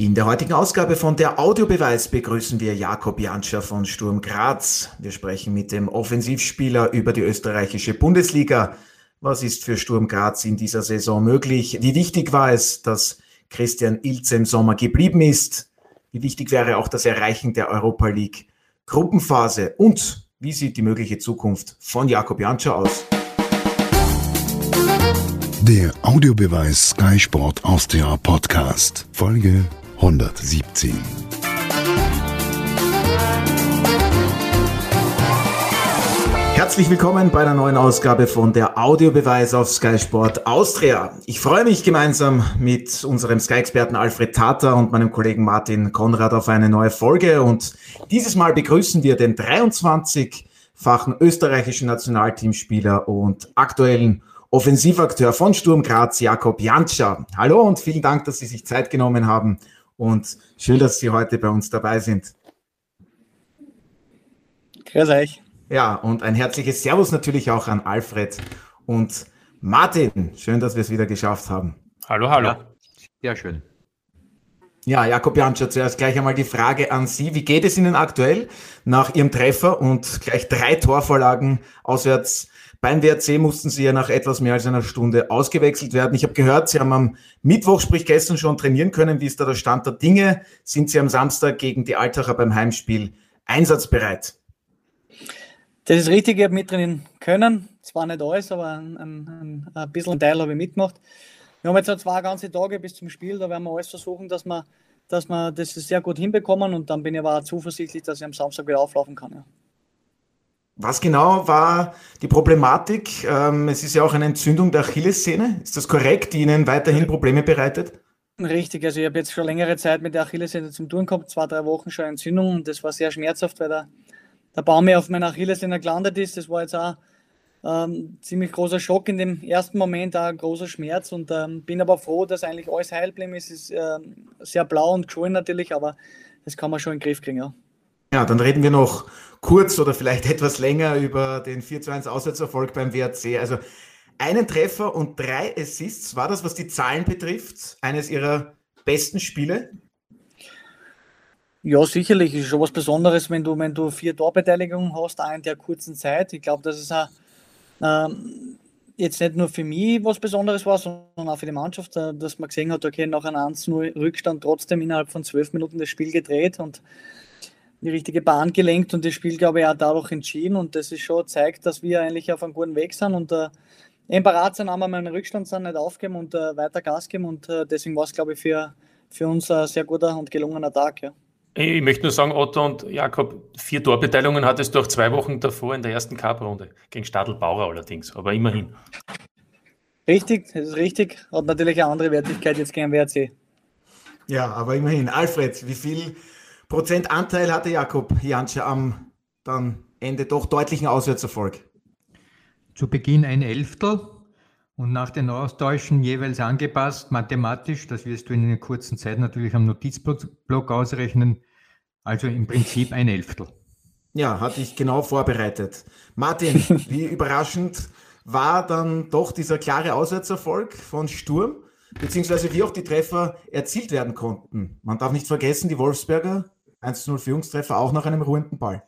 In der heutigen Ausgabe von der Audiobeweis begrüßen wir Jakob Janscher von Sturm Graz. Wir sprechen mit dem Offensivspieler über die österreichische Bundesliga. Was ist für Sturm Graz in dieser Saison möglich? Wie wichtig war es, dass Christian Ilze im Sommer geblieben ist? Wie wichtig wäre auch das Erreichen der Europa League Gruppenphase? Und wie sieht die mögliche Zukunft von Jakob Janscher aus? Der Audiobeweis Sky Sport Austria Podcast, Folge 117. Herzlich willkommen bei einer neuen Ausgabe von der Audiobeweis auf Sky Sport Austria. Ich freue mich gemeinsam mit unserem Sky-Experten Alfred Tata und meinem Kollegen Martin Konrad auf eine neue Folge und dieses Mal begrüßen wir den 23-fachen österreichischen Nationalteamspieler und aktuellen Offensivakteur von Sturm Graz, Jakob Jantscher. Hallo und vielen Dank, dass Sie sich Zeit genommen haben, und schön, dass Sie heute bei uns dabei sind. Grüß euch. Ja, und ein herzliches Servus natürlich auch an Alfred und Martin. Schön, dass wir es wieder geschafft haben. Hallo, hallo. Ja, ja schön. Ja, Jakob Janscher, zuerst gleich einmal die Frage an Sie. Wie geht es Ihnen aktuell nach Ihrem Treffer und gleich drei Torvorlagen auswärts beim WRC mussten Sie ja nach etwas mehr als einer Stunde ausgewechselt werden. Ich habe gehört, Sie haben am Mittwoch, sprich gestern schon trainieren können. Wie ist da der Stand der Dinge? Sind Sie am Samstag gegen die Altacher beim Heimspiel einsatzbereit? Das ist richtig, ich habe mittrainieren können. Zwar nicht alles, aber ein, ein, ein bisschen Teil habe ich mitgemacht. Wir haben jetzt noch zwei ganze Tage bis zum Spiel, da werden wir alles versuchen, dass wir, dass wir das sehr gut hinbekommen und dann bin ich aber auch zuversichtlich, dass ich am Samstag wieder auflaufen kann. Ja. Was genau war die Problematik? Ähm, es ist ja auch eine Entzündung der Achillessehne. Ist das korrekt, die Ihnen weiterhin Probleme bereitet? Richtig, also ich habe jetzt schon längere Zeit mit der Achillessehne zum Tun gehabt, zwei, drei Wochen schon Entzündung und das war sehr schmerzhaft, weil der, der Baum mir auf meiner Achillessehne gelandet ist. Das war jetzt auch ähm, ziemlich großer Schock in dem ersten Moment, auch ein großer Schmerz und ähm, bin aber froh, dass eigentlich alles heil geblieben ist. Es ist äh, sehr blau und geschwollen natürlich, aber das kann man schon in den Griff kriegen, ja. Ja, dann reden wir noch kurz oder vielleicht etwas länger über den 4 zu 1 Auswärtserfolg beim WRC. Also einen Treffer und drei Assists. War das, was die Zahlen betrifft, eines Ihrer besten Spiele? Ja, sicherlich. Ist schon was Besonderes, wenn du, wenn du vier Torbeteiligungen hast, auch in der kurzen Zeit. Ich glaube, dass es auch, ähm, jetzt nicht nur für mich was Besonderes war, sondern auch für die Mannschaft, äh, dass man gesehen hat, okay, nach einem 1-0 Rückstand trotzdem innerhalb von zwölf Minuten das Spiel gedreht und die richtige Bahn gelenkt und das Spiel, glaube ich, auch dadurch entschieden. Und das ist schon zeigt, dass wir eigentlich auf einem guten Weg sind und äh, eben parat sind, haben wir einen Rückstand sind, nicht aufgeben und äh, weiter Gas geben. Und äh, deswegen war es, glaube ich, für, für uns ein sehr guter und gelungener Tag. Ja. Ich möchte nur sagen, Otto und Jakob, vier Torbeteiligungen hattest du auch zwei Wochen davor in der ersten Cup-Runde. Gegen Stadl Bauer allerdings, aber immerhin. Richtig, das ist richtig. Hat natürlich eine andere Wertigkeit jetzt gegen WRC. Ja, aber immerhin. Alfred, wie viel Prozentanteil hatte Jakob Jansche am dann Ende doch deutlichen Auswärtserfolg? Zu Beginn ein Elftel und nach den Austauschen jeweils angepasst, mathematisch, das wirst du in einer kurzen Zeit natürlich am Notizblock ausrechnen, also im Prinzip ein Elftel. Ja, hatte ich genau vorbereitet. Martin, wie überraschend war dann doch dieser klare Auswärtserfolg von Sturm, beziehungsweise wie auch die Treffer erzielt werden konnten. Man darf nicht vergessen, die Wolfsberger 1-0 Führungstreffer auch nach einem ruhenden Ball.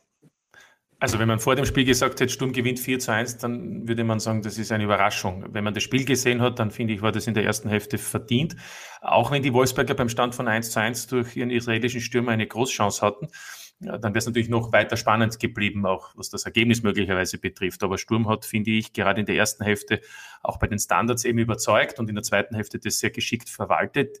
Also wenn man vor dem Spiel gesagt hätte, Sturm gewinnt 4 zu 1, dann würde man sagen, das ist eine Überraschung. Wenn man das Spiel gesehen hat, dann finde ich, war das in der ersten Hälfte verdient. Auch wenn die Wolfsberger beim Stand von 1 zu 1 durch ihren israelischen Stürmer eine Großchance hatten, ja, dann wäre es natürlich noch weiter spannend geblieben, auch was das Ergebnis möglicherweise betrifft. Aber Sturm hat, finde ich, gerade in der ersten Hälfte auch bei den Standards eben überzeugt und in der zweiten Hälfte das sehr geschickt verwaltet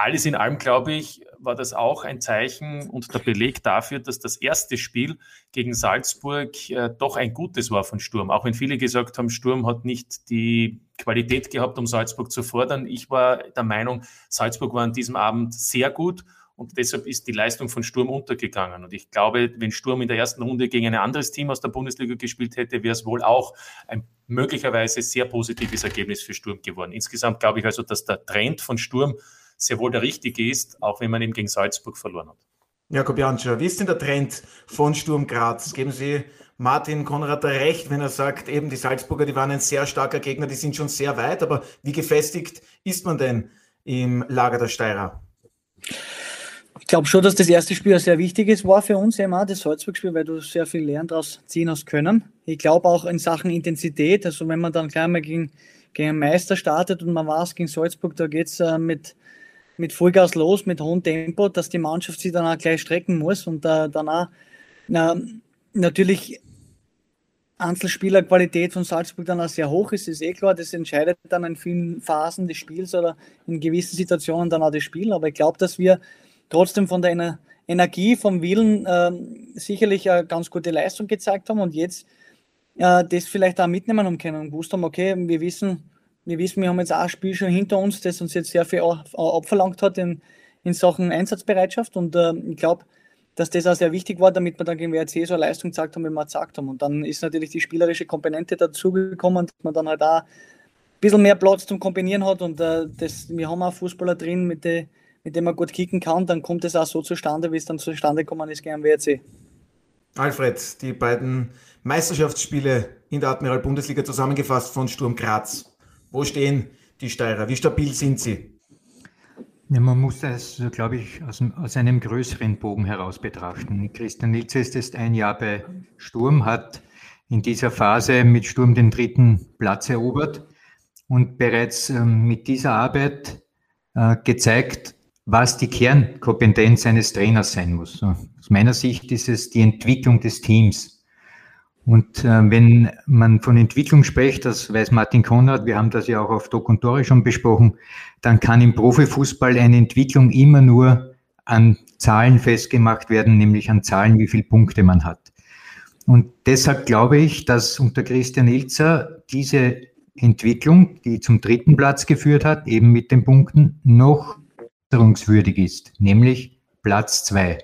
alles in allem, glaube ich, war das auch ein Zeichen und der Beleg dafür, dass das erste Spiel gegen Salzburg äh, doch ein gutes war von Sturm. Auch wenn viele gesagt haben, Sturm hat nicht die Qualität gehabt, um Salzburg zu fordern. Ich war der Meinung, Salzburg war an diesem Abend sehr gut und deshalb ist die Leistung von Sturm untergegangen. Und ich glaube, wenn Sturm in der ersten Runde gegen ein anderes Team aus der Bundesliga gespielt hätte, wäre es wohl auch ein möglicherweise sehr positives Ergebnis für Sturm geworden. Insgesamt glaube ich also, dass der Trend von Sturm sehr wohl der richtige ist, auch wenn man eben gegen Salzburg verloren hat. Jakob Janscher, wie ist denn der Trend von Sturm Graz? Geben Sie Martin Konrad recht, wenn er sagt, eben die Salzburger, die waren ein sehr starker Gegner, die sind schon sehr weit, aber wie gefestigt ist man denn im Lager der Steirer? Ich glaube schon, dass das erste Spiel ein sehr wichtiges war für uns, eben auch das Salzburg-Spiel, weil du sehr viel Lernen daraus ziehen hast können. Ich glaube auch in Sachen Intensität, also wenn man dann gleich mal gegen, gegen einen Meister startet und man weiß, gegen Salzburg, da geht es äh, mit, mit Vollgas los, mit hohem Tempo, dass die Mannschaft sich dann auch gleich strecken muss und äh, dann auch na, natürlich Einzelspielerqualität von Salzburg dann auch sehr hoch ist, ist eh klar. Das entscheidet dann in vielen Phasen des Spiels oder in gewissen Situationen dann auch das Spiel. Aber ich glaube, dass wir trotzdem von der Energie, vom Willen äh, sicherlich eine ganz gute Leistung gezeigt haben und jetzt äh, das vielleicht auch mitnehmen haben können und gewusst haben, okay, wir wissen, wir wissen, wir haben jetzt auch ein Spiel schon hinter uns, das uns jetzt sehr viel abverlangt hat in, in Sachen Einsatzbereitschaft und äh, ich glaube, dass das auch sehr wichtig war, damit wir dann gegen WRC so eine Leistung gezeigt haben, wie wir gesagt haben. Und dann ist natürlich die spielerische Komponente dazugekommen, dass man dann halt auch ein bisschen mehr Platz zum Kombinieren hat und äh, das, wir haben auch Fußballer drin, mit der mit dem man gut kicken kann, dann kommt es auch so zustande, wie es dann zustande gekommen ist gegen WRC. Alfred, die beiden Meisterschaftsspiele in der Admiral Bundesliga zusammengefasst von Sturm Graz. Wo stehen die Steirer? Wie stabil sind sie? Ja, man muss das, glaube ich, aus, aus, einem größeren Bogen heraus betrachten. Christian Nilze ist jetzt ein Jahr bei Sturm, hat in dieser Phase mit Sturm den dritten Platz erobert und bereits ähm, mit dieser Arbeit äh, gezeigt, was die Kernkompetenz eines Trainers sein muss. Aus meiner Sicht ist es die Entwicklung des Teams. Und äh, wenn man von Entwicklung spricht, das weiß Martin Konrad, wir haben das ja auch auf Doc und Tore schon besprochen, dann kann im Profifußball eine Entwicklung immer nur an Zahlen festgemacht werden, nämlich an Zahlen, wie viele Punkte man hat. Und deshalb glaube ich, dass unter Christian Ilzer diese Entwicklung, die zum dritten Platz geführt hat, eben mit den Punkten, noch verbesserungswürdig ist, nämlich Platz zwei.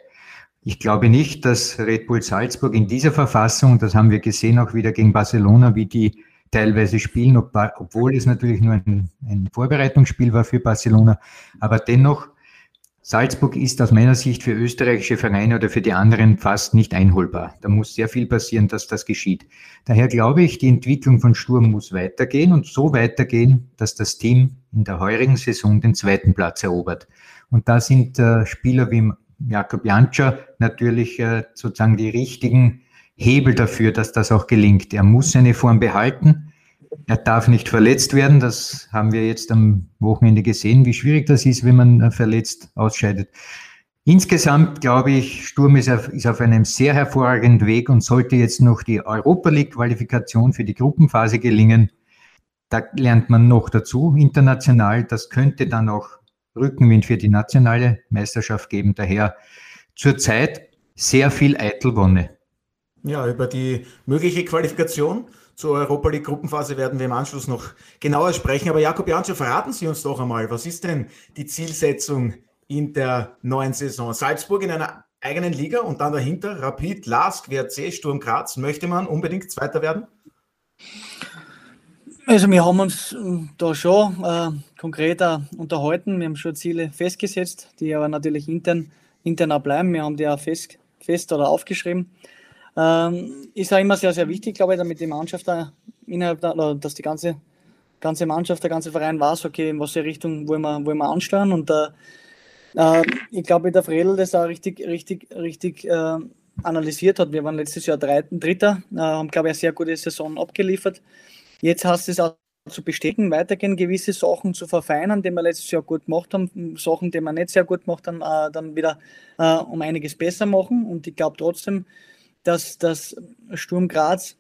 Ich glaube nicht, dass Red Bull Salzburg in dieser Verfassung, das haben wir gesehen auch wieder gegen Barcelona, wie die teilweise spielen, obwohl es natürlich nur ein, ein Vorbereitungsspiel war für Barcelona, aber dennoch Salzburg ist aus meiner Sicht für österreichische Vereine oder für die anderen fast nicht einholbar. Da muss sehr viel passieren, dass das geschieht. Daher glaube ich, die Entwicklung von Sturm muss weitergehen und so weitergehen, dass das Team in der heurigen Saison den zweiten Platz erobert. Und da sind äh, Spieler wie Jakob Janscher natürlich äh, sozusagen die richtigen Hebel dafür, dass das auch gelingt. Er muss seine Form behalten. Er darf nicht verletzt werden. Das haben wir jetzt am Wochenende gesehen, wie schwierig das ist, wenn man äh, verletzt ausscheidet. Insgesamt glaube ich, Sturm ist auf, ist auf einem sehr hervorragenden Weg und sollte jetzt noch die Europa League Qualifikation für die Gruppenphase gelingen. Da lernt man noch dazu international. Das könnte dann auch Rückenwind für die nationale Meisterschaft geben. Daher zurzeit sehr viel Eitelwonne. Ja, über die mögliche Qualifikation zur Europa League Gruppenphase werden wir im Anschluss noch genauer sprechen. Aber Jakob Janscher, verraten Sie uns doch einmal, was ist denn die Zielsetzung in der neuen Saison? Salzburg in einer eigenen Liga und dann dahinter Rapid, Lask, WRC, Sturm Graz. Möchte man unbedingt Zweiter werden? Also wir haben uns äh, da schon äh, konkreter unterhalten. Wir haben schon Ziele festgesetzt, die aber natürlich intern, intern auch bleiben. Wir haben die auch fest, fest oder aufgeschrieben. Ähm, ist auch immer sehr, sehr wichtig, glaube ich, damit die Mannschaft da innerhalb oder dass die ganze, ganze Mannschaft, der ganze Verein weiß, okay, in welche Richtung wollen wir, wollen wir ansteuern. Und äh, äh, ich glaube, der Fredel das auch richtig, richtig, richtig äh, analysiert hat. Wir waren letztes Jahr Dreiten, Dritter, äh, haben, glaube ich, eine sehr gute Saison abgeliefert. Jetzt hast du es auch zu bestätigen, weitergehen, gewisse Sachen zu verfeinern, die wir letztes Jahr gut gemacht haben, Sachen, die wir nicht sehr gut gemacht haben, äh, dann wieder äh, um einiges besser machen. Und ich glaube trotzdem, dass das Sturm Graz,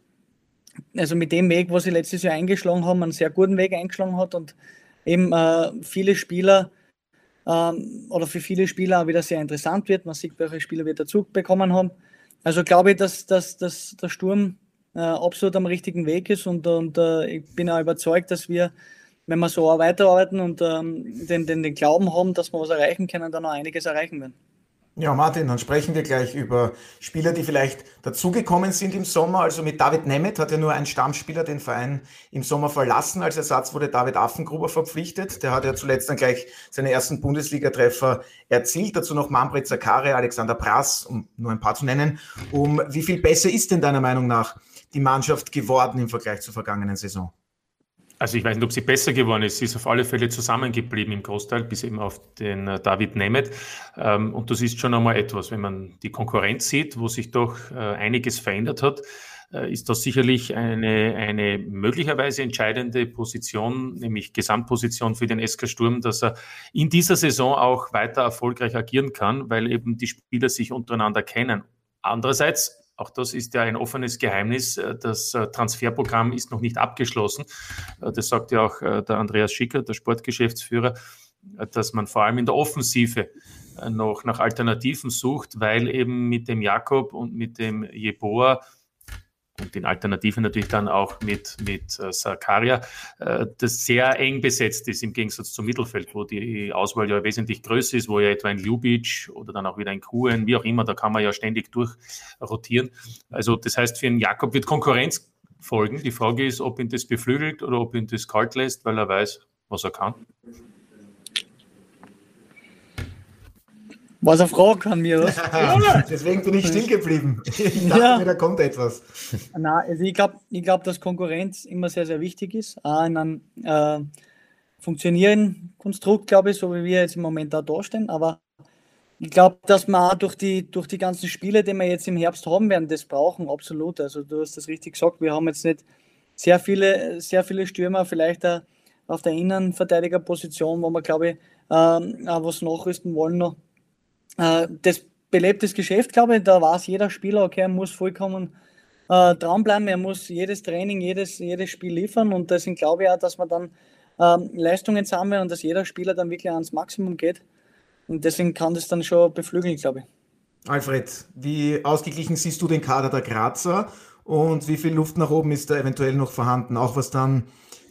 also mit dem Weg, was sie letztes Jahr eingeschlagen haben, einen sehr guten Weg eingeschlagen hat und eben äh, viele Spieler ähm, oder für viele Spieler auch wieder sehr interessant wird. Man sieht, welche Spieler wir dazu bekommen haben. Also glaube ich, dass, dass, dass der Sturm äh, absolut am richtigen Weg ist und, und äh, ich bin auch überzeugt, dass wir, wenn wir so weiterarbeiten und ähm, den, den, den Glauben haben, dass wir was erreichen können, dann noch einiges erreichen werden. Ja, Martin, dann sprechen wir gleich über Spieler, die vielleicht dazugekommen sind im Sommer. Also mit David Nemeth hat ja nur ein Stammspieler den Verein im Sommer verlassen. Als Ersatz wurde David Affengruber verpflichtet. Der hat ja zuletzt dann gleich seine ersten Bundesliga-Treffer erzielt. Dazu noch Manfred Zakare, Alexander Prass, um nur ein paar zu nennen. Um wie viel besser ist denn deiner Meinung nach die Mannschaft geworden im Vergleich zur vergangenen Saison? Also ich weiß nicht, ob sie besser geworden ist. Sie ist auf alle Fälle zusammengeblieben im Großteil, bis eben auf den äh, David Nemeth. Ähm, und das ist schon einmal etwas, wenn man die Konkurrenz sieht, wo sich doch äh, einiges verändert hat, äh, ist das sicherlich eine, eine möglicherweise entscheidende Position, nämlich Gesamtposition für den SK Sturm, dass er in dieser Saison auch weiter erfolgreich agieren kann, weil eben die Spieler sich untereinander kennen. Andererseits auch das ist ja ein offenes Geheimnis. Äh, das äh, Transferprogramm ist noch nicht abgeschlossen. Äh, das sagt ja auch der Andreas Schicker, der Sportgeschäftsführer, dass man vor allem in der Offensive noch nach Alternativen sucht, weil eben mit dem Jakob und mit dem Jeboa und den Alternativen natürlich dann auch mit, mit äh, Sakaria, äh, das sehr eng besetzt ist im Gegensatz zum Mittelfeld, wo die Auswahl ja wesentlich größer ist, wo ja etwa ein Ljubic oder dann auch wieder ein Kuhn, wie auch immer, da kann man ja ständig durchrotieren. Also das heißt, für einen Jakob wird Konkurrenz folgen. Die Frage ist, ob ihn das beflügelt oder ob ihn das kalt lässt, weil er weiß, was er kann. Was eine Frage kann mir, was? Deswegen bin ich still geblieben. Ich dachte ja. mir, da kommt etwas. Nein, also ich glaube, ich glaub, dass Konkurrenz immer sehr, sehr wichtig ist. Auch in einem äh, funktionierenden Konstrukt, glaube ich, so wie wir jetzt im Moment da dastehen. Aber ich glaube, dass wir auch durch die, durch die ganzen Spiele, die wir jetzt im Herbst haben werden, das brauchen, absolut. Also du hast das richtig gesagt, wir haben jetzt nicht sehr viele, sehr viele Stürmer, vielleicht auf der Innenverteidigerposition, wo wir, glaube ich, ähm, was nachrüsten wollen noch äh, das belebt das Geschäft, glaube ich. Da weiß jeder Spieler, okay, er muss vollkommen äh, dranbleiben, er muss jedes Training, jedes, jedes Spiel liefern und deswegen glaube ich auch, dass man dann ähm, Leistungen sammeln und dass jeder Spieler dann wirklich ans Maximum geht. Und deswegen kann das dann schon beflügeln, glaube ich. Alfred, wie ausgeglichen siehst du den Kader der Grazer und wie viel Luft nach oben ist da eventuell noch vorhanden, auch was dann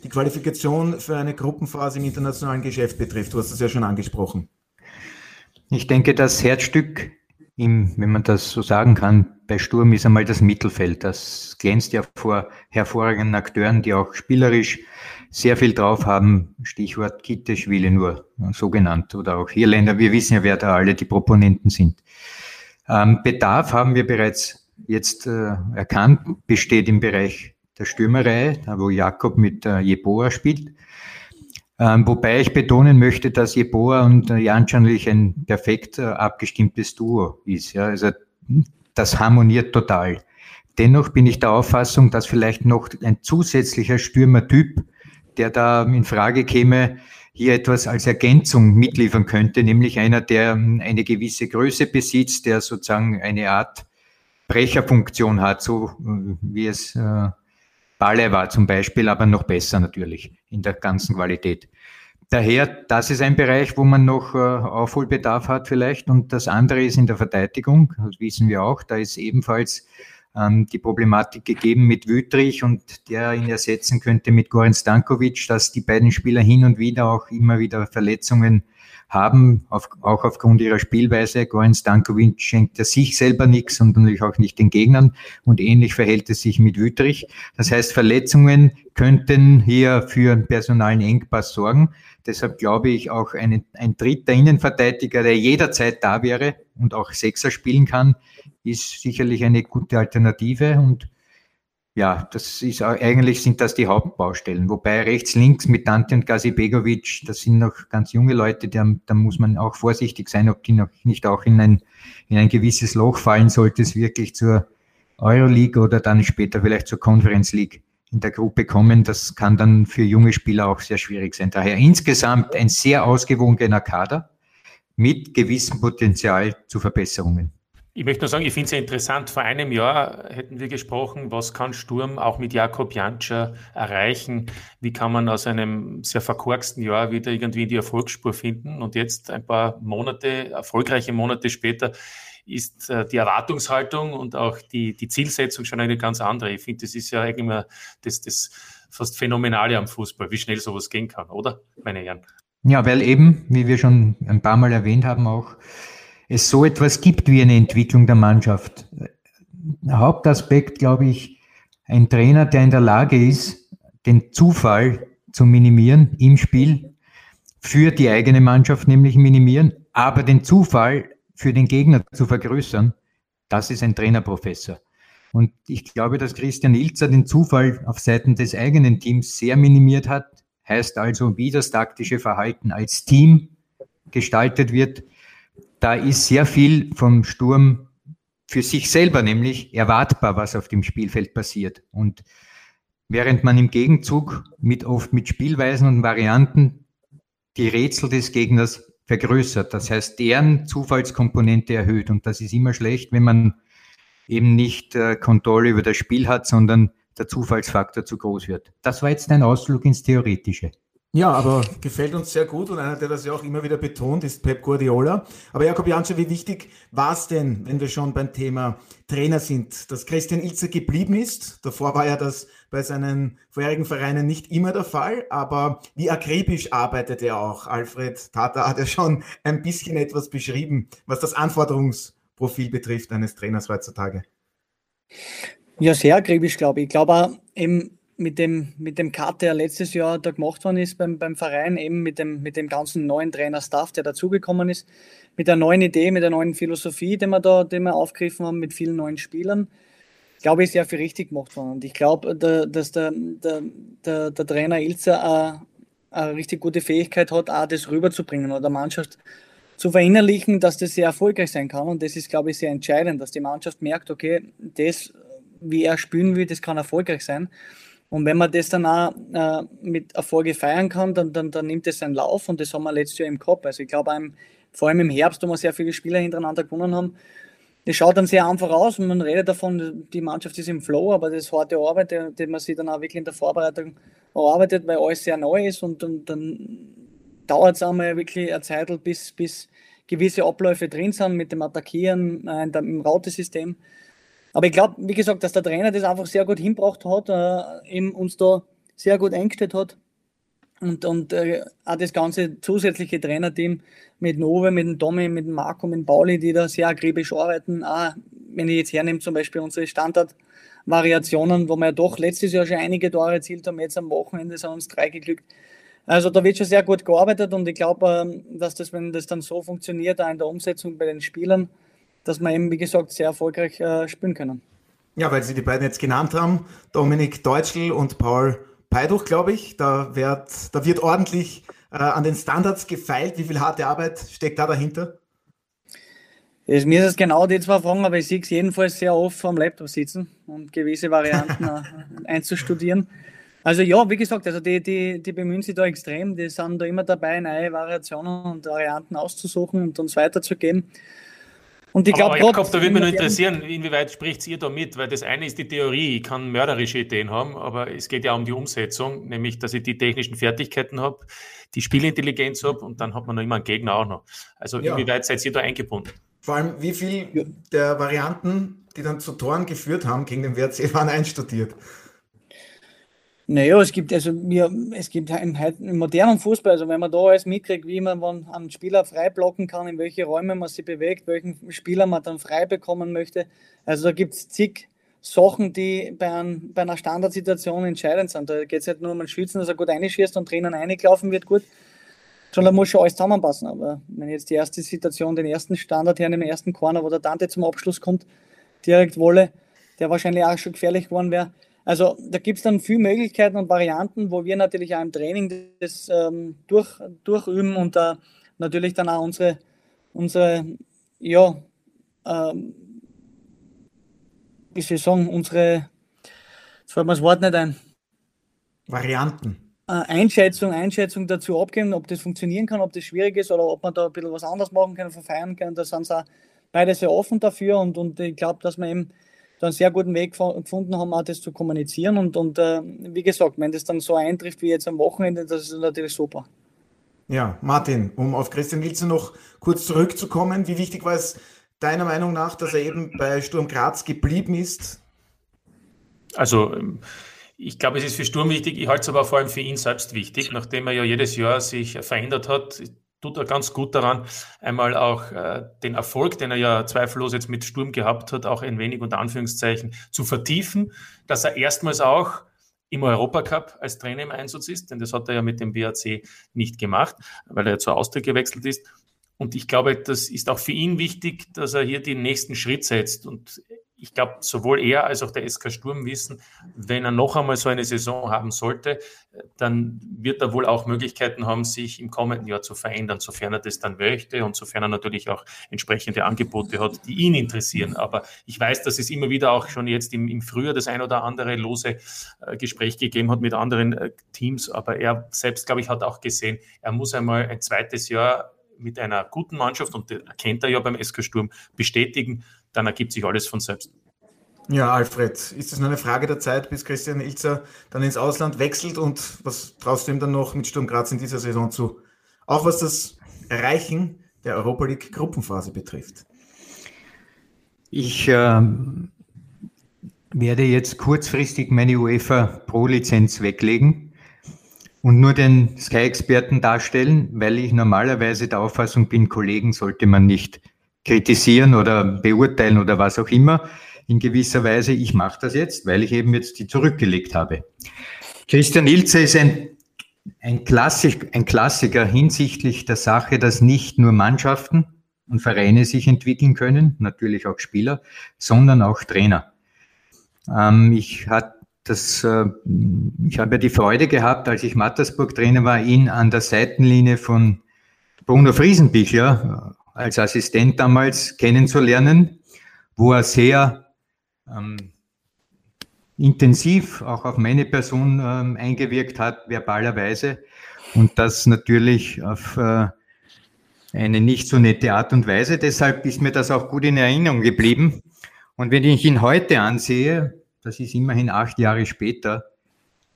die Qualifikation für eine Gruppenphase im internationalen Geschäft betrifft? Du hast es ja schon angesprochen. Ich denke, das Herzstück, im, wenn man das so sagen kann, bei Sturm ist einmal das Mittelfeld. Das glänzt ja vor hervorragenden Akteuren, die auch spielerisch sehr viel drauf haben. Stichwort Kitteschwille nur, so genannt, oder auch Irländer. Wir wissen ja, wer da alle die Proponenten sind. Ähm, Bedarf haben wir bereits jetzt äh, erkannt, besteht im Bereich der Stürmerei, da wo Jakob mit äh, Jeboa spielt. Ähm, wobei ich betonen möchte, dass Jeboa und äh, Jan Schanlich ein perfekt äh, abgestimmtes Duo ist. Ja. Also das harmoniert total. Dennoch bin ich der Auffassung, dass vielleicht noch ein zusätzlicher Stürmertyp, der da in Frage käme, hier etwas als Ergänzung mitliefern könnte, nämlich einer, der ähm, eine gewisse Größe besitzt, der sozusagen eine Art Brecherfunktion hat, so äh, wie es äh, Balle war zum Beispiel, aber noch besser natürlich in der ganzen Qualität. Daher, das ist ein Bereich, wo man noch äh, Aufholbedarf hat vielleicht. Und das andere ist in der Verteidigung, das wissen wir auch. Da ist ebenfalls ähm, die Problematik gegeben mit Wütrich und der ihn ersetzen könnte mit Goran Stankovic, dass die beiden Spieler hin und wieder auch immer wieder Verletzungen haben, auf, auch aufgrund ihrer Spielweise. Goran Stankovic schenkt er sich selber nichts und natürlich auch nicht den Gegnern. Und ähnlich verhält es sich mit Wüterich. Das heißt, Verletzungen könnten hier für einen personalen Engpass sorgen. Deshalb glaube ich auch ein, ein dritter Innenverteidiger, der jederzeit da wäre und auch Sechser spielen kann, ist sicherlich eine gute Alternative und ja, das ist eigentlich sind das die Hauptbaustellen. Wobei rechts, links mit Dante und Gazi Begovic, das sind noch ganz junge Leute, da, da muss man auch vorsichtig sein, ob die noch nicht auch in ein, in ein gewisses Loch fallen, sollte es wirklich zur Euroleague oder dann später vielleicht zur Conference League in der Gruppe kommen. Das kann dann für junge Spieler auch sehr schwierig sein. Daher insgesamt ein sehr ausgewogener Kader mit gewissem Potenzial zu Verbesserungen. Ich möchte nur sagen, ich finde es ja interessant. Vor einem Jahr hätten wir gesprochen, was kann Sturm auch mit Jakob Janscher erreichen? Wie kann man aus einem sehr verkorksten Jahr wieder irgendwie in die Erfolgsspur finden? Und jetzt ein paar Monate, erfolgreiche Monate später, ist äh, die Erwartungshaltung und auch die, die Zielsetzung schon eine ganz andere. Ich finde, das ist ja eigentlich immer das, das fast Phänomenale am Fußball, wie schnell sowas gehen kann, oder, meine Herren? Ja, weil eben, wie wir schon ein paar Mal erwähnt haben, auch es so etwas gibt wie eine Entwicklung der Mannschaft. Hauptaspekt, glaube ich, ein Trainer, der in der Lage ist, den Zufall zu minimieren im Spiel, für die eigene Mannschaft nämlich minimieren, aber den Zufall für den Gegner zu vergrößern, das ist ein Trainerprofessor. Und ich glaube, dass Christian Ilzer den Zufall auf Seiten des eigenen Teams sehr minimiert hat. Heißt also, wie das taktische Verhalten als Team gestaltet wird, da ist sehr viel vom Sturm für sich selber nämlich erwartbar, was auf dem Spielfeld passiert. Und während man im Gegenzug mit oft mit Spielweisen und Varianten die Rätsel des Gegners vergrößert. Das heißt, deren Zufallskomponente erhöht. Und das ist immer schlecht, wenn man eben nicht äh, Kontrolle über das Spiel hat, sondern der Zufallsfaktor zu groß wird. Das war jetzt ein Ausflug ins Theoretische. Ja, aber gefällt uns sehr gut und einer, der das ja auch immer wieder betont, ist Pep Guardiola. Aber Jakob Jansche, wie wichtig war es denn, wenn wir schon beim Thema Trainer sind, dass Christian Ilzer geblieben ist? Davor war ja das bei seinen vorherigen Vereinen nicht immer der Fall, aber wie akribisch arbeitet er auch? Alfred Tata hat ja schon ein bisschen etwas beschrieben, was das Anforderungsprofil betrifft eines Trainers heutzutage. Ja, sehr akribisch, glaube ich. Ich glaube auch eben mit dem, mit dem Cut, der letztes Jahr da gemacht worden ist beim, beim Verein, eben mit dem, mit dem ganzen neuen Trainer-Staff, der dazugekommen ist, mit der neuen Idee, mit der neuen Philosophie, die wir da die wir aufgegriffen haben, mit vielen neuen Spielern, glaube ich, sehr viel richtig gemacht worden. Und ich glaube, dass der, der, der, der Trainer Ilzer eine, eine richtig gute Fähigkeit hat, auch das rüberzubringen oder der Mannschaft zu verinnerlichen, dass das sehr erfolgreich sein kann. Und das ist, glaube ich, sehr entscheidend, dass die Mannschaft merkt, okay, das, wie er spielen will, das kann erfolgreich sein. Und wenn man das dann auch äh, mit Erfolge feiern kann, dann, dann, dann nimmt es seinen Lauf und das haben wir letztes Jahr im Kopf. Also ich glaube, vor allem im Herbst, wo wir sehr viele Spieler hintereinander gewonnen haben, das schaut dann sehr einfach aus und man redet davon, die Mannschaft ist im Flow, aber das ist harte Arbeit, die, man sich dann auch wirklich in der Vorbereitung erarbeitet, weil alles sehr neu ist und, und dann dauert es einmal wirklich eine Zeit, bis, bis gewisse Abläufe drin sind mit dem Attackieren äh, im Rautesystem. Aber ich glaube, wie gesagt, dass der Trainer das einfach sehr gut hinbracht hat, äh, eben uns da sehr gut eingestellt hat. Und, und äh, auch das ganze zusätzliche Trainerteam mit Nove, mit dem Tommy, mit dem Marco, mit dem Pauli, die da sehr akribisch arbeiten. Auch wenn ich jetzt hernehme, zum Beispiel unsere Standardvariationen, wo wir ja doch letztes Jahr schon einige Tore erzielt haben, jetzt am Wochenende sind uns drei geglückt. Also da wird schon sehr gut gearbeitet und ich glaube, ähm, dass das, wenn das dann so funktioniert, auch in der Umsetzung bei den Spielern, dass wir eben, wie gesagt, sehr erfolgreich äh, spielen können. Ja, weil Sie die beiden jetzt genannt haben, Dominik Deutschl und Paul Peiduch, glaube ich, da wird, da wird ordentlich äh, an den Standards gefeilt. Wie viel harte Arbeit steckt da dahinter? Es, mir ist es genau die zwei Fragen, aber ich sehe es jedenfalls sehr oft am Laptop sitzen und gewisse Varianten äh, einzustudieren. Also ja, wie gesagt, also die, die, die bemühen sich da extrem, die sind da immer dabei, neue Variationen und Varianten auszusuchen und uns weiterzugeben. Und ich glaube, Jakob, da würde mich nur interessieren, inwieweit spricht ihr da mit? Weil das eine ist die Theorie, ich kann mörderische Ideen haben, aber es geht ja um die Umsetzung, nämlich, dass ich die technischen Fertigkeiten habe, die Spielintelligenz habe und dann hat man noch immer einen Gegner auch noch. Also ja. inwieweit seid ihr da eingebunden? Vor allem, wie viel der Varianten, die dann zu Toren geführt haben gegen den WRC, waren einstudiert? Naja, es gibt also mir, es gibt im, im, modernen Fußball, also wenn man da alles mitkriegt, wie man einen Spieler frei blocken kann, in welche Räume man sich bewegt, welchen Spieler man dann frei bekommen möchte. Also da gibt es zig Sachen, die bei, ein, bei, einer Standardsituation entscheidend sind. Da geht es nicht nur um ein Schützen, dass er gut einschießt und drinnen eingelaufen wird, gut. Sondern muss schon alles zusammenpassen. Aber wenn jetzt die erste Situation, den ersten Standard her, im ersten Corner, wo der Dante zum Abschluss kommt, direkt Wolle, der wahrscheinlich auch schon gefährlich geworden wäre, also da gibt es dann viele Möglichkeiten und Varianten, wo wir natürlich auch im Training das ähm, durch, durchüben und da natürlich dann auch unsere, unsere ja, ähm, wie soll ich sagen, unsere, jetzt fällt mir das Wort nicht ein. Varianten. Äh, Einschätzung, Einschätzung dazu abgeben, ob das funktionieren kann, ob das schwierig ist oder ob man da ein bisschen was anderes machen kann, verfeiern kann. Da sind sie auch beide sehr offen dafür und, und ich glaube, dass man eben einen sehr guten Weg gefunden haben, auch das zu kommunizieren. Und, und äh, wie gesagt, wenn das dann so eintrifft wie jetzt am Wochenende, das ist natürlich super. Ja, Martin, um auf Christian Wilze noch kurz zurückzukommen, wie wichtig war es deiner Meinung nach, dass er eben bei Sturm Graz geblieben ist? Also, ähm, ich glaube, es ist für Sturm wichtig, ich halte es aber vor allem für ihn selbst wichtig, nachdem er ja jedes Jahr sich verändert hat tut er ganz gut daran, einmal auch äh, den Erfolg, den er ja zweifellos jetzt mit Sturm gehabt hat, auch ein wenig unter Anführungszeichen zu vertiefen, dass er erstmals auch im Europacup als Trainer im Einsatz ist, denn das hat er ja mit dem WAC nicht gemacht, weil er ja zur Austria gewechselt ist. Und ich glaube, das ist auch für ihn wichtig, dass er hier den nächsten Schritt setzt. Und ich glaube, sowohl er als auch der SK Sturm wissen, wenn er noch einmal so eine Saison haben sollte, dann wird er wohl auch Möglichkeiten haben, sich im kommenden Jahr zu verändern, sofern er das dann möchte und sofern er natürlich auch entsprechende Angebote hat, die ihn interessieren. Aber ich weiß, dass es immer wieder auch schon jetzt im, Frühjahr das ein oder andere lose äh, Gespräch gegeben hat mit anderen äh, Teams. Aber er selbst, glaube ich, hat auch gesehen, er muss einmal ein zweites Jahr mit einer guten Mannschaft, und das erkennt er ja beim SK Sturm, bestätigen, dann ergibt sich alles von selbst. Ja, Alfred, ist es nur eine Frage der Zeit, bis Christian Ilzer dann ins Ausland wechselt und was traust du ihm dann noch mit Sturm Graz in dieser Saison zu? Auch was das Erreichen der Europa League Gruppenphase betrifft. Ich äh, werde jetzt kurzfristig meine UEFA Pro-Lizenz weglegen und nur den Sky-Experten darstellen, weil ich normalerweise der Auffassung bin, Kollegen sollte man nicht kritisieren oder beurteilen oder was auch immer. In gewisser Weise, ich mache das jetzt, weil ich eben jetzt die zurückgelegt habe. Christian Ilze ist ein, ein, Klassik, ein Klassiker hinsichtlich der Sache, dass nicht nur Mannschaften und Vereine sich entwickeln können, natürlich auch Spieler, sondern auch Trainer. Ähm, ich hat das, äh, ich habe ja die Freude gehabt, als ich Mattersburg-Trainer war, ihn an der Seitenlinie von Bruno Friesenbichler als Assistent damals kennenzulernen, wo er sehr ähm, intensiv auch auf meine Person ähm, eingewirkt hat, verbalerweise. Und das natürlich auf äh, eine nicht so nette Art und Weise. Deshalb ist mir das auch gut in Erinnerung geblieben. Und wenn ich ihn heute ansehe, das ist immerhin acht Jahre später,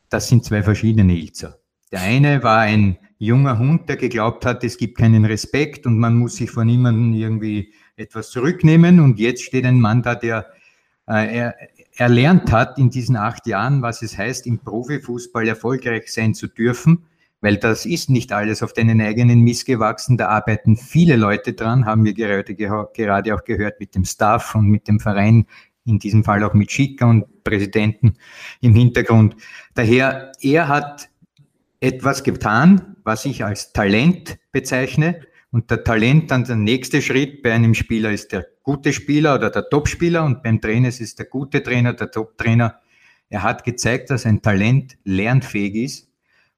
das sind zwei verschiedene Ilzer. Der eine war ein junger Hund, der geglaubt hat, es gibt keinen Respekt und man muss sich von niemandem irgendwie etwas zurücknehmen. Und jetzt steht ein Mann da, der äh, er, erlernt hat in diesen acht Jahren, was es heißt, im Profifußball erfolgreich sein zu dürfen, weil das ist nicht alles auf deinen eigenen Mist gewachsen. Da arbeiten viele Leute dran, haben wir gerade, gerade auch gehört mit dem Staff und mit dem Verein, in diesem Fall auch mit Schicker und Präsidenten im Hintergrund. Daher, er hat etwas getan, was ich als Talent bezeichne. Und der Talent dann der nächste Schritt bei einem Spieler ist der gute Spieler oder der Top-Spieler und beim Trainer ist es der gute Trainer, der Top-Trainer. Er hat gezeigt, dass ein Talent lernfähig ist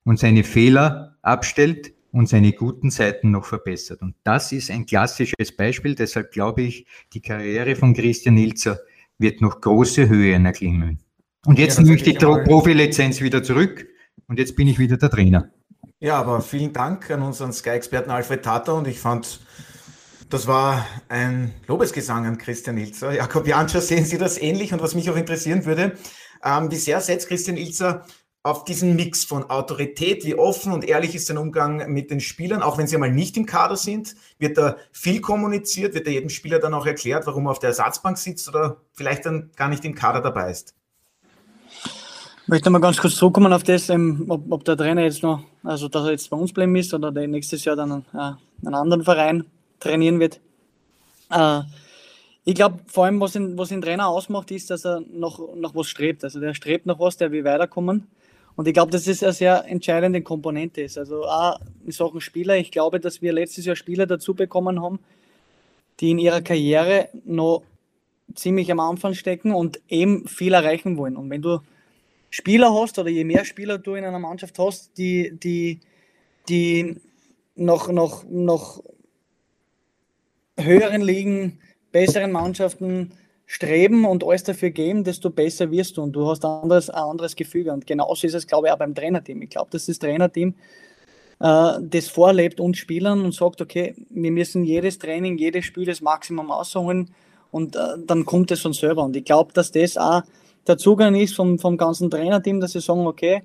und seine Fehler abstellt und seine guten Seiten noch verbessert. Und das ist ein klassisches Beispiel. Deshalb glaube ich, die Karriere von Christian Ilzer wird noch große Höhe erklimmen. Und jetzt ja, nehme ich die Profilizenz wieder zurück und jetzt bin ich wieder der Trainer. Ja, aber vielen Dank an unseren Sky-Experten Alfred Tata und ich fand, das war ein Lobesgesang an Christian Ilzer. Jakob Janscher, sehen Sie das ähnlich? Und was mich auch interessieren würde, ähm, wie sehr setzt Christian Ilzer auf diesen Mix von Autorität, wie offen und ehrlich ist sein Umgang mit den Spielern, auch wenn sie einmal nicht im Kader sind? Wird da viel kommuniziert? Wird da jedem Spieler dann auch erklärt, warum er auf der Ersatzbank sitzt oder vielleicht dann gar nicht im Kader dabei ist? Ich möchte mal ganz kurz zurückkommen auf das, ähm, ob, ob, der Trainer jetzt noch, also dass er jetzt bei uns bleiben ist oder der nächstes Jahr dann äh, einen anderen Verein trainieren wird. Äh, ich glaube, vor allem, was den, was den Trainer ausmacht, ist, dass er noch, noch was strebt. Also der strebt nach was, der will weiterkommen. Und ich glaube, dass das eine sehr entscheidende Komponente ist. Also auch in Sachen Spieler, ich glaube, dass wir letztes Jahr Spieler dazu bekommen haben, die in ihrer Karriere noch ziemlich am Anfang stecken und eben viel erreichen wollen. Und wenn du Spieler hast oder je mehr Spieler du in einer Mannschaft hast, die, die, die noch, noch, noch höheren Ligen, besseren Mannschaften streben und alles dafür geben, desto besser wirst du und du hast anderes, ein anderes Gefüge. Und genauso ist es, glaube ich, auch beim Trainerteam. Ich glaube, dass das Trainerteam äh, das vorlebt und Spielern und sagt, okay, wir müssen jedes Training, jedes Spiel das Maximum ausholen und äh, dann kommt es von selber. Und ich glaube, dass das auch der Zugang ist vom, vom ganzen Trainerteam, dass sie sagen, okay,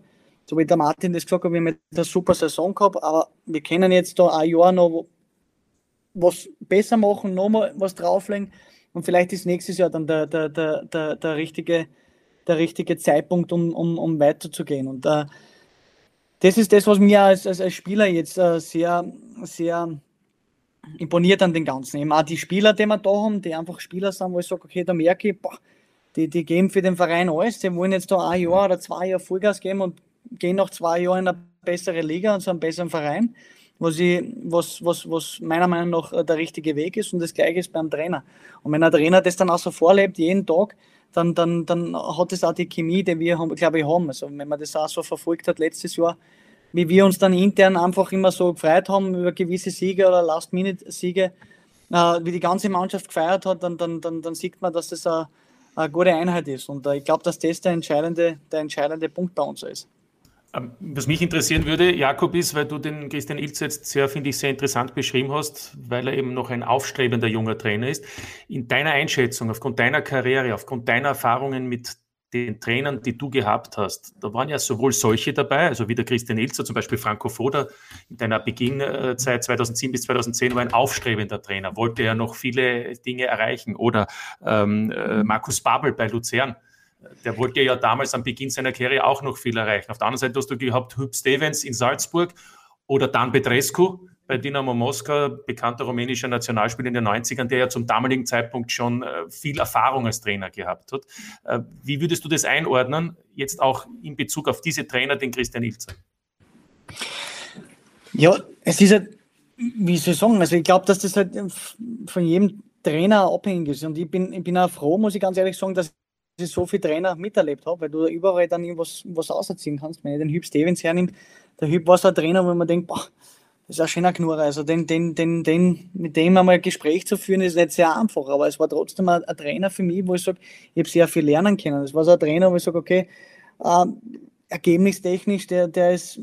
so wie der Martin das gesagt hat, wir haben eine super Saison gehabt, aber wir können jetzt da ein Jahr noch was besser machen, noch mal was drauflegen und vielleicht ist nächstes Jahr dann der, der, der, der, der, richtige, der richtige Zeitpunkt, um, um, um weiterzugehen. Und äh, das ist das, was mir als, als, als Spieler jetzt äh, sehr, sehr imponiert an den Ganzen. Eben auch die Spieler, die wir da haben, die einfach Spieler sind, wo ich sage, okay, da merke ich, boah, die, die geben für den Verein alles, die wollen jetzt da ein Jahr oder zwei Jahre Vollgas geben und gehen nach zwei Jahren in eine bessere Liga und zu einem besseren Verein. Was, ich, was, was, was meiner Meinung nach der richtige Weg ist und das gleiche ist beim Trainer. Und wenn ein Trainer das dann auch so vorlebt, jeden Tag, dann, dann, dann hat es auch die Chemie, die wir, glaube ich, haben. Also wenn man das auch so verfolgt hat letztes Jahr, wie wir uns dann intern einfach immer so gefreut haben über gewisse Siege oder Last-Minute-Siege, äh, wie die ganze Mannschaft gefeiert hat, dann, dann, dann, dann sieht man, dass das eine, eine gute Einheit ist. Und äh, ich glaube, dass das der entscheidende, der entscheidende Punkt bei uns ist. Ähm, was mich interessieren würde, Jakob, ist, weil du den Christian Ilz jetzt sehr, finde ich, sehr interessant beschrieben hast, weil er eben noch ein aufstrebender junger Trainer ist. In deiner Einschätzung, aufgrund deiner Karriere, aufgrund deiner Erfahrungen mit den Trainern, die du gehabt hast, da waren ja sowohl solche dabei, also wie der Christian Ilzer, zum Beispiel Franco Foda in deiner Beginnzeit 2007 bis 2010 war ein aufstrebender Trainer, wollte ja noch viele Dinge erreichen. Oder ähm, äh, Markus Babel bei Luzern, der wollte ja damals am Beginn seiner Karriere auch noch viel erreichen. Auf der anderen Seite hast du gehabt Hüb Stevens in Salzburg oder Dan Petrescu, bei Dinamo Moskau, bekannter rumänischer Nationalspieler in den 90ern, der ja zum damaligen Zeitpunkt schon äh, viel Erfahrung als Trainer gehabt hat. Äh, wie würdest du das einordnen, jetzt auch in Bezug auf diese Trainer, den Christian Ilzer? Ja, es ist halt, wie soll ich sagen, also ich glaube, dass das halt von jedem Trainer abhängig ist. Und ich bin, ich bin auch froh, muss ich ganz ehrlich sagen, dass ich so viele Trainer miterlebt habe, weil du da überall dann irgendwas was ausziehen kannst. Wenn ich den Hüb Stevens hernehme, der Hüb war so ein Trainer, wo man denkt, boah, das ist ein schöner Knurrer. Also den, den, den, den, mit dem einmal ein Gespräch zu führen, ist nicht sehr einfach. Aber es war trotzdem ein, ein Trainer für mich, wo ich sage, ich habe sehr viel lernen können. Es war so ein Trainer, wo ich sage, okay, äh, ergebnistechnisch, der, der ist,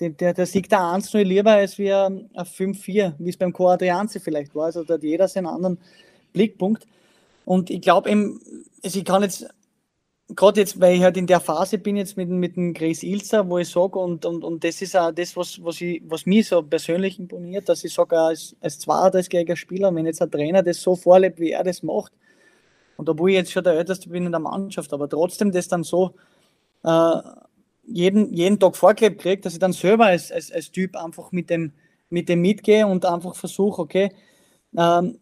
der, der, der siegt da 1-0 lieber als wie ein 5-4, wie es beim Co Adrianzi vielleicht war. Also da hat jeder seinen anderen Blickpunkt. Und ich glaube eben, also ich kann jetzt gerade jetzt, weil ich halt in der Phase bin jetzt mit, mit dem Chris Ilzer, wo ich sage, und, und, und das ist auch das, was, was, ich, was mich so persönlich imponiert, dass ich sage, als, als 32-jähriger Spieler, wenn jetzt ein Trainer das so vorlebt, wie er das macht, und obwohl ich jetzt schon der Älteste bin in der Mannschaft, aber trotzdem das dann so äh, jeden, jeden Tag vorgelebt kriegt, dass ich dann selber als, als, als Typ einfach mit dem, mit dem mitgehe und einfach versuche, okay, ähm,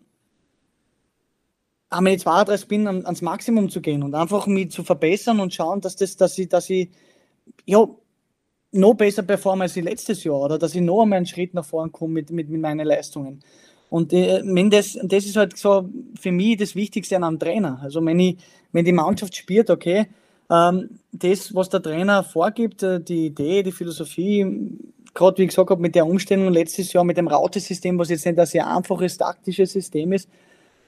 wenn ich 32 bin, ans Maximum zu gehen und einfach mich zu verbessern und schauen, dass, das, dass ich, dass ich ja, noch besser performe als letztes Jahr oder dass ich noch einmal einen Schritt nach vorne komme mit, mit, mit meinen Leistungen. Und äh, wenn das, das ist halt so für mich das Wichtigste an einem Trainer. Also wenn, ich, wenn die Mannschaft spürt, okay, ähm, das, was der Trainer vorgibt, äh, die Idee, die Philosophie, gerade wie ich gesagt habe, mit der Umstellung letztes Jahr mit dem Raute-System, was jetzt nicht ein sehr einfaches taktisches System ist,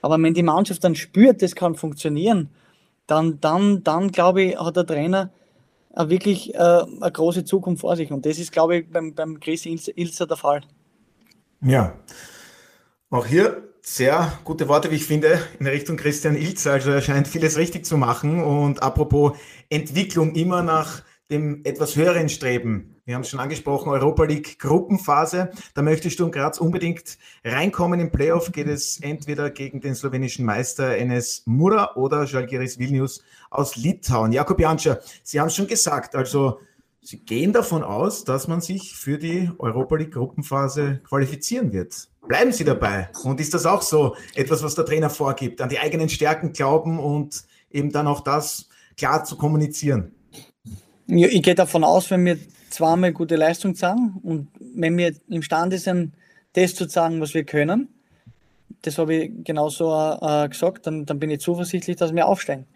aber wenn die Mannschaft dann spürt, das kann funktionieren, dann, dann, dann glaube ich, hat der Trainer wirklich äh, eine große Zukunft vor sich. Und das ist, glaube ich, beim, beim Chris Ilzer der Fall. Ja, auch hier sehr gute Worte, wie ich finde, in Richtung Christian Ilzer. Also er scheint vieles richtig zu machen. Und apropos Entwicklung, immer nach dem etwas höheren Streben. Wir haben es schon angesprochen, Europa League Gruppenphase. Da möchte Sturm Graz unbedingt reinkommen. Im Playoff geht es entweder gegen den slowenischen Meister NS Mura oder Žalgiris Vilnius aus Litauen. Jakob Janscher, Sie haben es schon gesagt, also Sie gehen davon aus, dass man sich für die Europa League Gruppenphase qualifizieren wird. Bleiben Sie dabei. Und ist das auch so etwas, was der Trainer vorgibt, an die eigenen Stärken glauben und eben dann auch das klar zu kommunizieren? Ja, ich gehe davon aus, wenn wir zweimal gute Leistung zeigen und wenn wir imstande sind, das zu sagen, was wir können, das habe ich genauso äh, gesagt, dann, dann bin ich zuversichtlich, dass wir aufsteigen.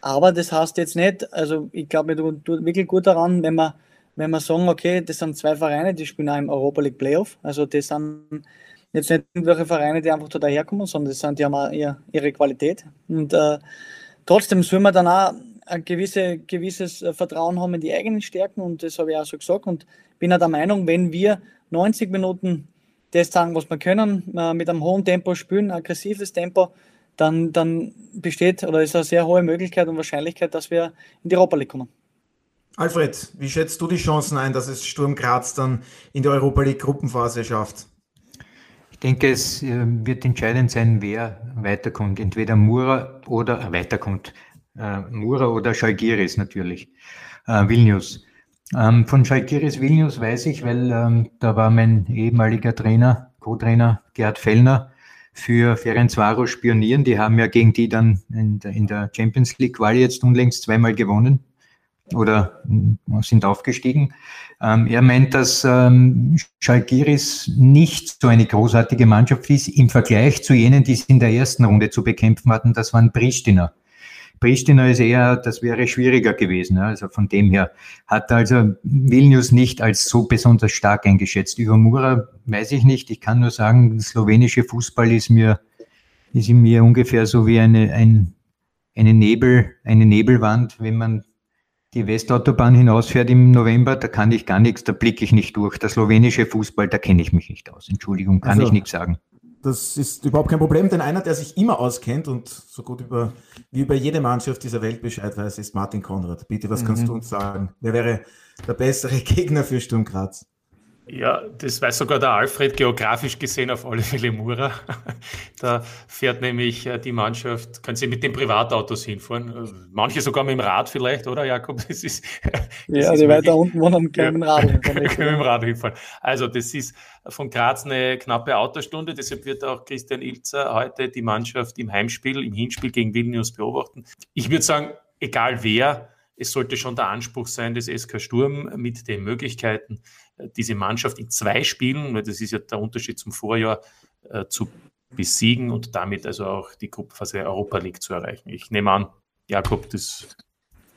Aber das heißt jetzt nicht, also ich glaube, du tut wirklich gut daran, wenn wir, wenn wir sagen, okay, das sind zwei Vereine, die spielen auch im Europa League Playoff. Also das sind jetzt nicht irgendwelche Vereine, die einfach da daherkommen, sondern das sind, die haben auch ihre Qualität. Und äh, trotzdem sollen wir dann auch ein gewisse, gewisses äh, Vertrauen haben in die eigenen Stärken und das habe ich auch schon gesagt und bin auch der Meinung, wenn wir 90 Minuten das sagen, was wir können, äh, mit einem hohen Tempo spielen, aggressives Tempo, dann, dann besteht oder ist eine sehr hohe Möglichkeit und Wahrscheinlichkeit, dass wir in die Europa League kommen. Alfred, wie schätzt du die Chancen ein, dass es Sturm Graz dann in die Europa League Gruppenphase schafft? Ich denke, es äh, wird entscheidend sein, wer weiterkommt. Entweder Mura oder weiterkommt äh, Mura oder Schalgiris natürlich, äh, Vilnius. Ähm, von Schalgiris Vilnius weiß ich, weil ähm, da war mein ehemaliger Trainer, Co-Trainer Gerhard Fellner für Ferencvaro spionieren. Die haben ja gegen die dann in der, in der Champions League Quali jetzt unlängst zweimal gewonnen. oder sind aufgestiegen. Ähm, er meint, dass ähm, Schalgiris nicht so eine großartige Mannschaft ist im Vergleich zu jenen, die sie in der ersten Runde zu bekämpfen hatten. Das waren Pristina. Pristina ist eher, das wäre schwieriger gewesen. Also von dem her hat also Vilnius nicht als so besonders stark eingeschätzt. Über Mura weiß ich nicht. Ich kann nur sagen, slowenische Fußball ist mir, ist in mir ungefähr so wie eine, ein, eine Nebel, eine Nebelwand, wenn man die Westautobahn hinausfährt im November, da kann ich gar nichts, da blicke ich nicht durch. Der slowenische Fußball, da kenne ich mich nicht aus. Entschuldigung, kann also, ich nichts sagen. Das ist überhaupt kein Problem, denn einer, der sich immer auskennt und so gut über, wie über jede Mannschaft dieser Welt Bescheid weiß, ist Martin Konrad. Bitte, was mhm. kannst du uns sagen? Wer wäre der bessere Gegner für Sturm Graz? Ja, das weiß sogar der Alfred geografisch gesehen auf alle Fälle Mura. Da fährt nämlich äh, die Mannschaft, kann sie mit den Privatautos hinfahren. Äh, manche sogar mit dem Rad vielleicht, oder Jakob? Das ist, das ja, ist die weiter unten wohnen, können mit dem Rad hinfahren. können mit dem Rad hinfahren. Also das ist von Graz eine knappe Autostunde. Deshalb wird auch Christian Ilzer heute die Mannschaft im Heimspiel, im Hinspiel gegen Vilnius beobachten. Ich würde sagen, egal wer, es sollte schon der Anspruch sein des SK Sturm mit den Möglichkeiten, diese Mannschaft in zwei Spielen, weil das ist ja der Unterschied zum Vorjahr, äh, zu besiegen und damit also auch die Gruppenphase Europa League zu erreichen. Ich nehme an, Jakob, das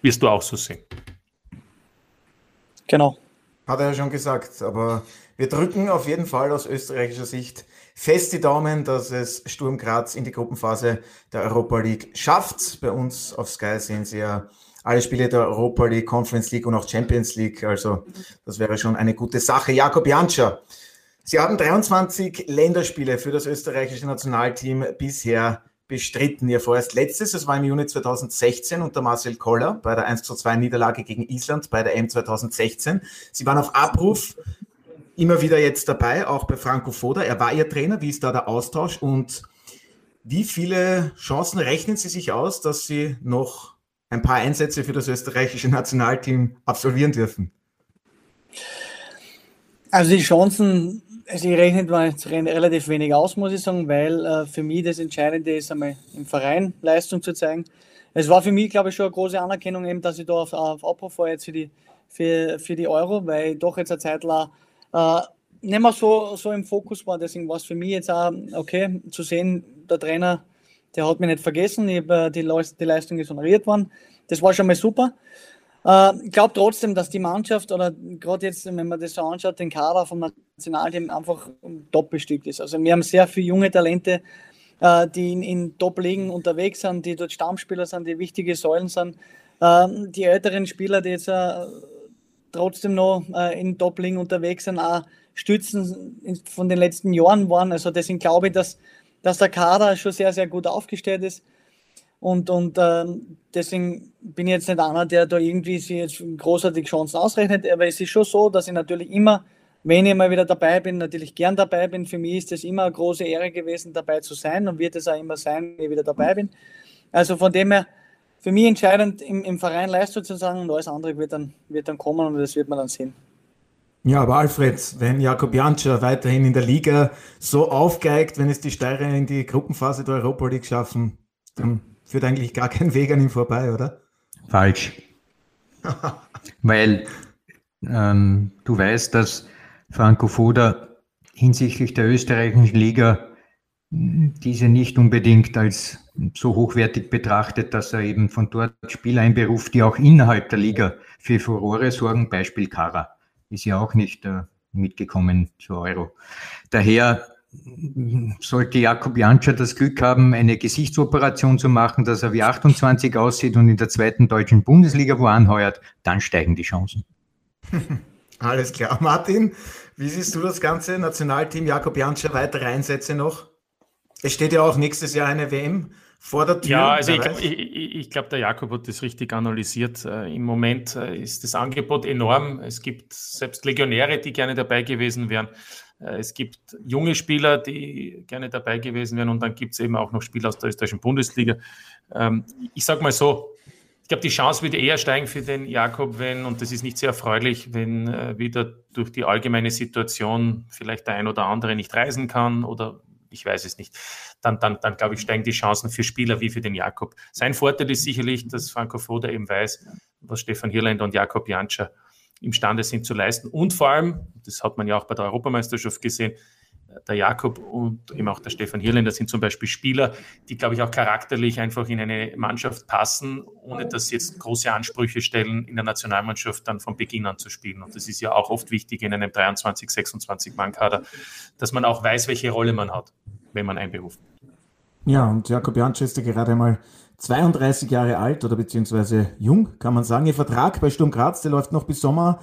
wirst du auch so sehen. Genau. Hat er ja schon gesagt, aber wir drücken auf jeden Fall aus österreichischer Sicht fest die Daumen, dass es Sturm Graz in die Gruppenphase der Europa League schafft. Bei uns auf Sky sehen Sie ja alle Spiele der Europa League, Conference League und auch Champions League. Also das wäre schon eine gute Sache. Jakob Janscher, Sie haben 23 Länderspiele für das österreichische Nationalteam bisher bestritten. Ihr vorerst letztes, das war im Juni 2016 unter Marcel Koller bei der 1 zu 2 Niederlage gegen Island bei der M 2016. Sie waren auf Abruf immer wieder jetzt dabei, auch bei Franco Foda. Er war Ihr Trainer. Wie ist da der Austausch und wie viele Chancen rechnen Sie sich aus, dass Sie noch ein paar Einsätze für das österreichische Nationalteam absolvieren dürfen? Also die Chancen, also ich rechne mal relativ wenig aus, muss ich sagen, weil äh, für mich das Entscheidende ist, einmal im Verein Leistung zu zeigen. Es war für mich, glaube ich, schon eine große Anerkennung, eben, dass ich da auf, auf Abruf war jetzt für die, für, für die Euro, weil ich doch jetzt eine Zeit lang äh, nicht mehr so, so im Fokus war. Deswegen war es für mich jetzt auch okay zu sehen, der Trainer der hat mich nicht vergessen. Ich habe äh, die, die Leistung ist honoriert worden. Das war schon mal super. Äh, ich glaube trotzdem, dass die Mannschaft oder gerade jetzt, wenn man das so anschaut, den Kader vom Nationalteam einfach top bestückt ist. Also wir haben sehr viele junge Talente, äh, die in, in Top-Ligen unterwegs sind, die dort Stammspieler sind, die wichtige Säulen sind. Die älteren Spieler, die jetzt trotzdem noch in Top-Ligen unterwegs sind, auch Stützen von den letzten Jahren waren. Also deswegen glaube ich, dass dass der Kader schon sehr, sehr gut aufgestellt ist. Und, und ähm, deswegen bin ich jetzt nicht einer, der da irgendwie sich jetzt großartig Chancen ausrechnet. Aber es ist schon so, dass ich natürlich immer, wenn ich mal wieder dabei bin, natürlich gern dabei bin. Für mich ist es immer eine große Ehre gewesen, dabei zu sein und wird es auch immer sein, wenn ich wieder dabei bin. Also von dem her, für mich entscheidend im, im Verein Leistung zu sagen und alles andere wird dann, wird dann kommen und das wird man dann sehen. Ja, aber Alfred, wenn Jakob Janscher weiterhin in der Liga so aufgeigt, wenn es die Steirer in die Gruppenphase der Europa League schaffen, dann führt eigentlich gar kein Weg an ihm vorbei, oder? Falsch. Weil ähm, du weißt, dass Franco Foda hinsichtlich der österreichischen Liga diese nicht unbedingt als so hochwertig betrachtet, dass er eben von dort Spieler einberuft, die auch innerhalb der Liga für Furore sorgen, Beispiel Kara ist ja auch nicht äh, mitgekommen zu Euro. Daher sollte Jakob Janscher das Glück haben, eine Gesichtsoperation zu machen, dass er wie 28 aussieht und in der zweiten deutschen Bundesliga wo anheuert, dann steigen die Chancen. Alles klar. Martin, wie siehst du das ganze Nationalteam Jakob Janscher weitere Einsätze noch? Es steht ja auch nächstes Jahr eine WM vor der Tür. Ja, also ich, ich, ich glaube, der Jakob hat das richtig analysiert. Äh, Im Moment äh, ist das Angebot enorm. Es gibt selbst Legionäre, die gerne dabei gewesen wären. Äh, es gibt junge Spieler, die gerne dabei gewesen wären. Und dann gibt es eben auch noch Spieler aus der österreichischen Bundesliga. Ähm, ich sage mal so, ich glaube, die Chance würde eher steigen für den Jakob, wenn, und das ist nicht sehr erfreulich, wenn äh, wieder durch die allgemeine Situation vielleicht der ein oder andere nicht reisen kann oder ich weiß es nicht, dann, dann, dann glaube ich, steigen die Chancen für Spieler wie für den Jakob. Sein Vorteil ist sicherlich, dass Franco Foda eben weiß, was Stefan Hirländer und Jakob Janscher imstande sind zu leisten. Und vor allem, das hat man ja auch bei der Europameisterschaft gesehen, der Jakob und eben auch der Stefan Hirländer sind zum Beispiel Spieler, die, glaube ich, auch charakterlich einfach in eine Mannschaft passen, ohne dass sie jetzt große Ansprüche stellen, in der Nationalmannschaft dann von Beginn an zu spielen. Und das ist ja auch oft wichtig in einem 23, 26 Mann-Kader, dass man auch weiß, welche Rolle man hat, wenn man einberuft. Ja, und Jakob Jansch ist ja gerade mal 32 Jahre alt oder beziehungsweise jung, kann man sagen. Ihr Vertrag bei Sturm Graz, der läuft noch bis Sommer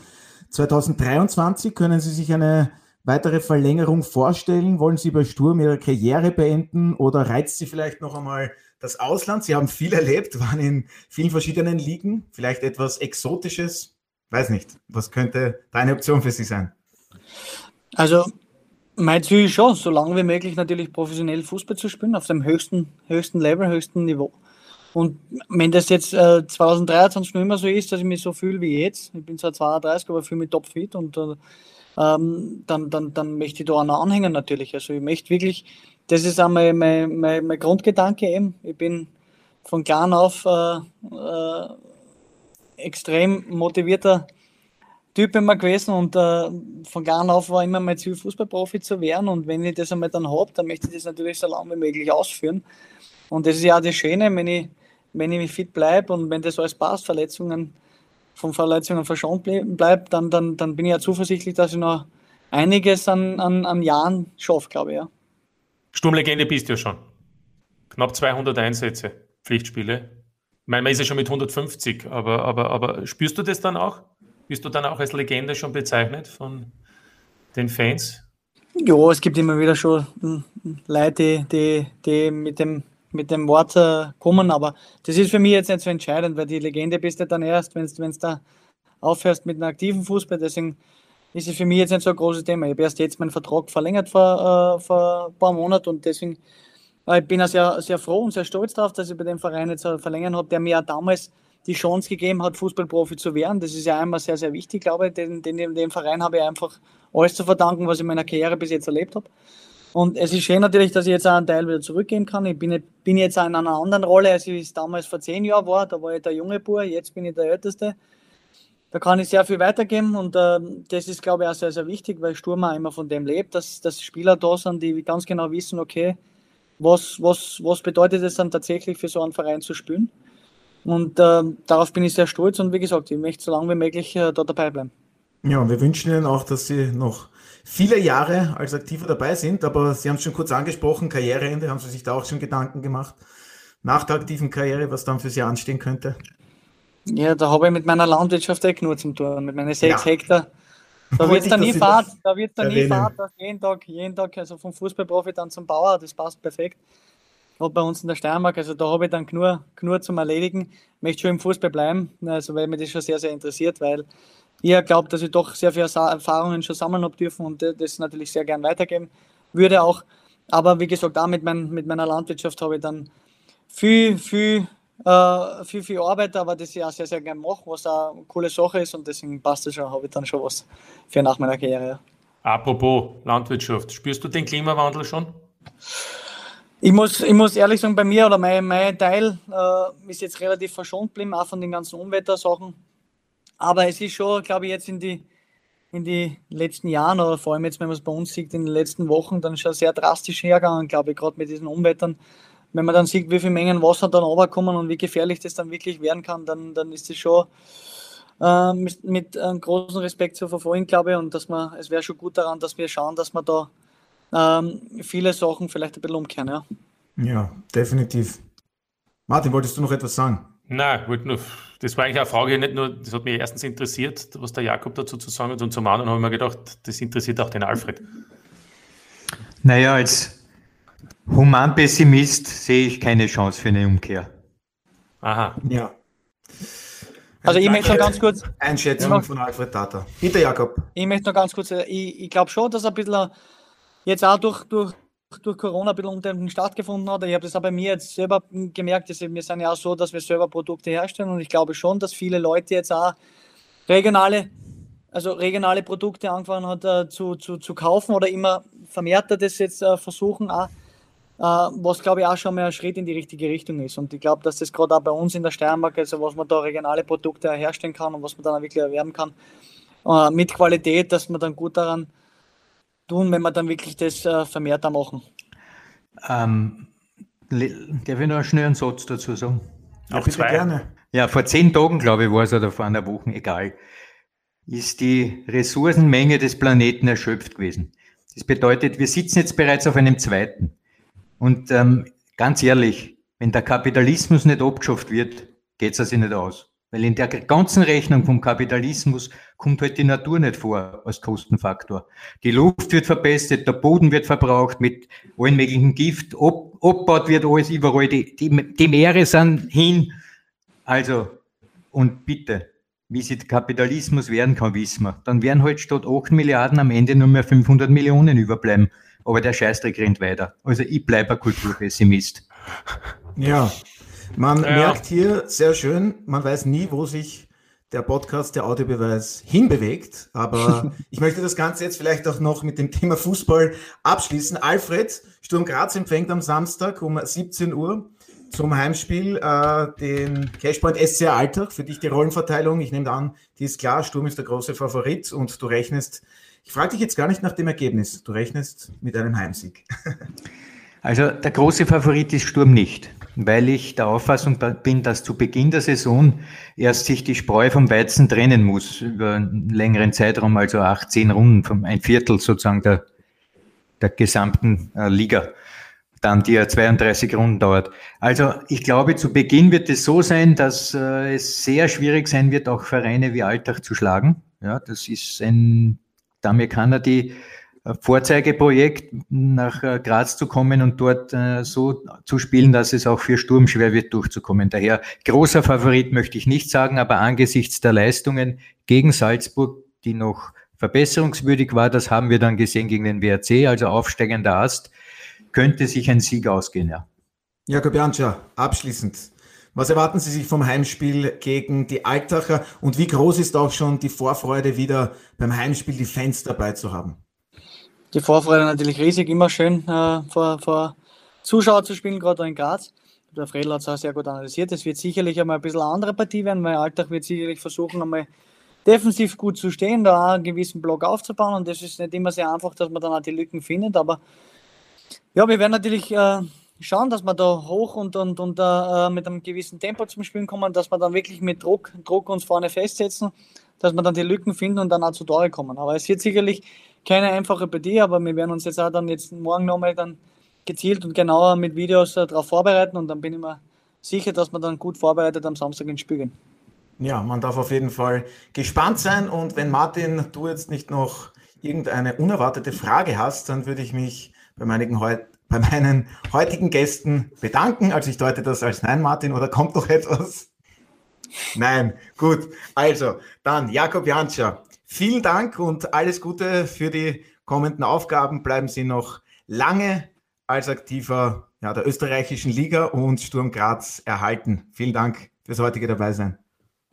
2023. Können Sie sich eine weitere Verlängerung vorstellen? Wollen Sie bei Sturm Ihre Karriere beenden oder reizt Sie vielleicht noch einmal das Ausland? Sie haben viel erlebt, waren in vielen verschiedenen Ligen, vielleicht etwas Exotisches. Weiß nicht, was könnte deine Option für Sie sein? Also, mein Ziel ist schon, so lange wie möglich natürlich professionell Fußball zu spielen, auf dem höchsten, höchsten Level, höchsten Niveau. Und wenn das jetzt äh, 2023 noch immer so ist, dass ich mich so fühle wie jetzt, ich bin zwar 32, aber fühle mich topfit und äh, ähm, dann, dann, dann möchte ich da auch noch anhängen natürlich. Also ich möchte wirklich, das ist auch mein, mein, mein, mein Grundgedanke eben. Ich bin von klein auf äh, äh, extrem motivierter Typ immer gewesen und äh, von klein auf war immer mein Ziel, Fußballprofi zu werden. Und wenn ich das einmal dann habe, dann möchte ich das natürlich so lange wie möglich ausführen. Und das ist ja auch das Schöne, wenn ich, wenn ich fit bleibe und wenn das alles passt, Verletzungen von Verletzungen verschont bleibt, dann, dann, dann bin ich ja zuversichtlich, dass ich noch einiges an, an, an Jahren schaffe, glaube ich. Ja. Sturmlegende bist du ja schon. Knapp 200 Einsätze, Pflichtspiele. Ich meine, man ist ja schon mit 150, aber, aber, aber spürst du das dann auch? Bist du dann auch als Legende schon bezeichnet von den Fans? Ja, es gibt immer wieder schon hm, Leute, die, die mit dem mit dem Wort äh, kommen, aber das ist für mich jetzt nicht so entscheidend, weil die Legende bist du dann erst, wenn du da aufhörst mit einem aktiven Fußball, deswegen ist es für mich jetzt nicht so ein großes Thema. Ich habe erst jetzt meinen Vertrag verlängert vor, äh, vor ein paar Monaten und deswegen äh, ich bin ich sehr, sehr froh und sehr stolz darauf, dass ich bei dem Verein jetzt äh, verlängern habe, der mir ja damals die Chance gegeben hat, Fußballprofi zu werden. Das ist ja einmal sehr, sehr wichtig, glaube ich. Den, den, dem Verein habe ich einfach alles zu verdanken, was ich in meiner Karriere bis jetzt erlebt habe. Und es ist schön natürlich, dass ich jetzt auch einen Teil wieder zurückgeben kann. Ich bin, bin jetzt auch in einer anderen Rolle, als ich es damals vor zehn Jahren war. Da war ich der junge Bub, jetzt bin ich der Älteste. Da kann ich sehr viel weitergeben und äh, das ist, glaube ich, auch sehr, sehr wichtig, weil Sturm auch immer von dem lebt, dass, dass Spieler da sind, die ganz genau wissen, okay, was, was, was bedeutet es dann tatsächlich für so einen Verein zu spielen. Und äh, darauf bin ich sehr stolz und wie gesagt, ich möchte so lange wie möglich äh, da dabei bleiben. Ja, wir wünschen Ihnen auch, dass Sie noch viele Jahre als Aktiver dabei sind, aber Sie haben es schon kurz angesprochen, Karriereende, haben Sie sich da auch schon Gedanken gemacht nach der aktiven Karriere, was dann für Sie anstehen könnte? Ja, da habe ich mit meiner Landwirtschaft echt nur zum tun, mit meinen sechs ja. Hektar. Da wird es dann nie Fahrt, da wird dann nie Fahrt, jeden Tag, jeden Tag, also vom Fußballprofi dann zum Bauer, das passt perfekt. Und bei uns in der Steiermark, also da habe ich dann nur, nur zum Erledigen. Ich möchte schon im Fußball bleiben, also weil mich das schon sehr, sehr interessiert, weil ich glaube, dass ich doch sehr viele Erfahrungen schon sammeln habe dürfen und das natürlich sehr gern weitergeben würde auch. Aber wie gesagt, auch mit, mein, mit meiner Landwirtschaft habe ich dann viel, viel, äh, viel, viel Arbeit, aber das ich auch sehr, sehr gern mache, was auch eine coole Sache ist und deswegen passt es schon, habe ich dann schon was für nach meiner Karriere. Apropos Landwirtschaft, spürst du den Klimawandel schon? Ich muss, ich muss ehrlich sagen, bei mir oder mein, mein Teil äh, ist jetzt relativ verschont geblieben, auch von den ganzen Umwettersachen. Aber es ist schon, glaube ich, jetzt in die, in die letzten Jahren oder vor allem jetzt, wenn man es bei uns sieht, in den letzten Wochen dann schon sehr drastisch hergegangen, glaube ich, gerade mit diesen Umwettern. Wenn man dann sieht, wie viele Mengen Wasser dann runterkommen und wie gefährlich das dann wirklich werden kann, dann, dann ist das schon äh, mit, mit einem großen Respekt zu verfolgen, glaube ich. Und dass man, es wäre schon gut daran, dass wir schauen, dass wir da ähm, viele Sachen vielleicht ein bisschen umkehren. Ja, ja definitiv. Martin, wolltest du noch etwas sagen? Nein, wollte nur, das war eigentlich eine Frage, nicht nur, das hat mich erstens interessiert, was der Jakob dazu zu sagen hat, und zum anderen habe ich mir gedacht, das interessiert auch den Alfred. Naja, als Humanpessimist sehe ich keine Chance für eine Umkehr. Aha. Ja. Also ich möchte noch ganz kurz. Einschätzung von Alfred Tata. Bitte, Jakob. Ich möchte noch ganz kurz, äh, ich, ich glaube schon, dass ein bisschen jetzt auch durch, durch durch Corona ein bisschen unter stattgefunden hat. Ich habe das auch bei mir jetzt selber gemerkt, dass wir sind ja auch so, dass wir selber Produkte herstellen und ich glaube schon, dass viele Leute jetzt auch regionale, also regionale Produkte angefangen hat äh, zu, zu, zu kaufen oder immer vermehrter das jetzt äh, versuchen auch äh, was glaube ich auch schon mal ein Schritt in die richtige Richtung ist. Und ich glaube, dass das gerade auch bei uns in der Steiermark, also was man da regionale Produkte herstellen kann und was man dann auch wirklich erwerben kann, mit Qualität, dass man dann gut daran tun, wenn wir dann wirklich das äh, vermehrter machen. Ähm, darf ich noch einen schnellen Satz dazu sagen? Ja, bitte zwei. gerne. Ja, vor zehn Tagen, glaube ich, war es oder vor einer Woche, egal, ist die Ressourcenmenge des Planeten erschöpft gewesen. Das bedeutet, wir sitzen jetzt bereits auf einem zweiten. Und ähm, ganz ehrlich, wenn der Kapitalismus nicht abgeschafft wird, geht es sich nicht aus. Weil in der ganzen Rechnung vom Kapitalismus kommt halt die Natur nicht vor als Kostenfaktor. Die Luft wird verbessert, der Boden wird verbraucht mit allen möglichen Gift, ab, abgebaut wird alles überall, die, die, die Meere sind hin. Also, und bitte, wie sich Kapitalismus werden kann, wissen wir. Dann werden halt statt 8 Milliarden am Ende nur mehr 500 Millionen überbleiben. Aber der Scheißdreck rennt weiter. Also ich bleibe ein Kulturpessimist. Ja, man ja. merkt hier sehr schön, man weiß nie, wo sich der Podcast, der Audiobeweis hinbewegt. Aber ich möchte das Ganze jetzt vielleicht auch noch mit dem Thema Fußball abschließen. Alfred, Sturm Graz empfängt am Samstag um 17 Uhr zum Heimspiel äh, den Cashpoint SCR Alltag. Für dich die Rollenverteilung. Ich nehme an, die ist klar. Sturm ist der große Favorit und du rechnest, ich frage dich jetzt gar nicht nach dem Ergebnis, du rechnest mit einem Heimsieg. Also der große Favorit ist Sturm nicht weil ich der Auffassung bin, dass zu Beginn der Saison erst sich die Spreu vom Weizen trennen muss, über einen längeren Zeitraum, also 18 Runden, ein Viertel sozusagen der, der gesamten äh, Liga, dann die ja 32 Runden dauert. Also ich glaube, zu Beginn wird es so sein, dass äh, es sehr schwierig sein wird, auch Vereine wie Alltag zu schlagen. Ja, das ist ein, der Amerikaner, die Vorzeigeprojekt nach äh, Graz zu kommen und dort äh, so zu spielen, dass es auch für Sturm schwer wird durchzukommen. Daher großer Favorit möchte ich nicht sagen, aber angesichts der Leistungen gegen Salzburg, die noch verbesserungswürdig war, das haben wir dann gesehen gegen den WRC, also aufsteigender Ast, könnte sich ein Sieg ausgehen, ja. Jakob Janscha, abschließend. Was erwarten Sie sich vom Heimspiel gegen die Altacher und wie groß ist auch schon die Vorfreude, wieder beim Heimspiel die Fans dabei zu haben? Die Vorfreude natürlich riesig, immer schön äh, vor, vor Zuschauer zu spielen, gerade in Graz. Der Fredel hat es auch sehr gut analysiert. Es wird sicherlich einmal ein bisschen eine andere Partie werden, weil Alltag wird sicherlich versuchen, einmal defensiv gut zu stehen, da einen gewissen Block aufzubauen. Und das ist nicht immer sehr einfach, dass man dann auch die Lücken findet. Aber ja, wir werden natürlich äh, schauen, dass wir da hoch und, und, und äh, mit einem gewissen Tempo zum Spielen kommen, dass wir dann wirklich mit Druck, Druck uns vorne festsetzen, dass wir dann die Lücken finden und dann auch zu Tore kommen. Aber es wird sicherlich keine einfache Partie, aber wir werden uns jetzt auch dann jetzt morgen nochmal dann gezielt und genauer mit Videos äh, darauf vorbereiten und dann bin ich mir sicher, dass wir dann gut vorbereitet am Samstag ins Spiel gehen. Ja, man darf auf jeden Fall gespannt sein und wenn Martin, du jetzt nicht noch irgendeine unerwartete Frage hast, dann würde ich mich bei meinen, bei meinen heutigen Gästen bedanken. Also ich deute das als Nein, Martin, oder kommt noch etwas? Nein, gut. Also, dann Jakob Janscher, Vielen Dank und alles Gute für die kommenden Aufgaben. Bleiben Sie noch lange als aktiver ja, der österreichischen Liga und Sturm Graz erhalten. Vielen Dank fürs heutige Dabeisein.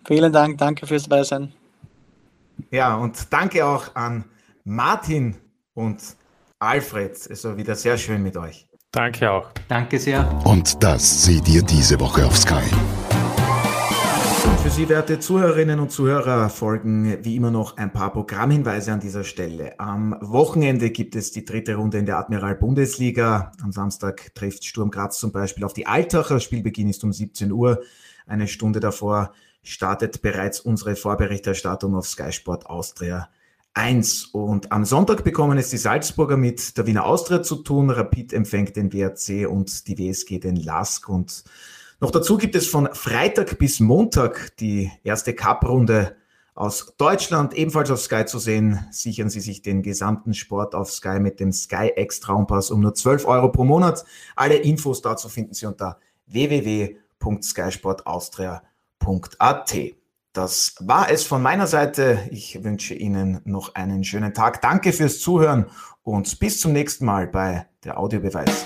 Vielen Dank, danke fürs Dabeisein. Ja, und danke auch an Martin und Alfred. Es war wieder sehr schön mit euch. Danke auch. Danke sehr. Und das seht ihr diese Woche auf Sky. Für Sie, werte Zuhörerinnen und Zuhörer, folgen wie immer noch ein paar Programmhinweise an dieser Stelle. Am Wochenende gibt es die dritte Runde in der Admiral Bundesliga. Am Samstag trifft Sturm Graz zum Beispiel auf die Altacher. Spielbeginn ist um 17 Uhr. Eine Stunde davor startet bereits unsere Vorberichterstattung auf Sky Sport Austria 1. Und am Sonntag bekommen es die Salzburger mit der Wiener Austria zu tun. Rapid empfängt den WRC und die WSG den LASK und noch dazu gibt es von Freitag bis Montag die erste Cup-Runde aus Deutschland, ebenfalls auf Sky zu sehen. Sichern Sie sich den gesamten Sport auf Sky mit dem Sky X Traumpass um nur 12 Euro pro Monat. Alle Infos dazu finden Sie unter www.skysportaustria.at. Das war es von meiner Seite. Ich wünsche Ihnen noch einen schönen Tag. Danke fürs Zuhören und bis zum nächsten Mal bei der Audiobeweis.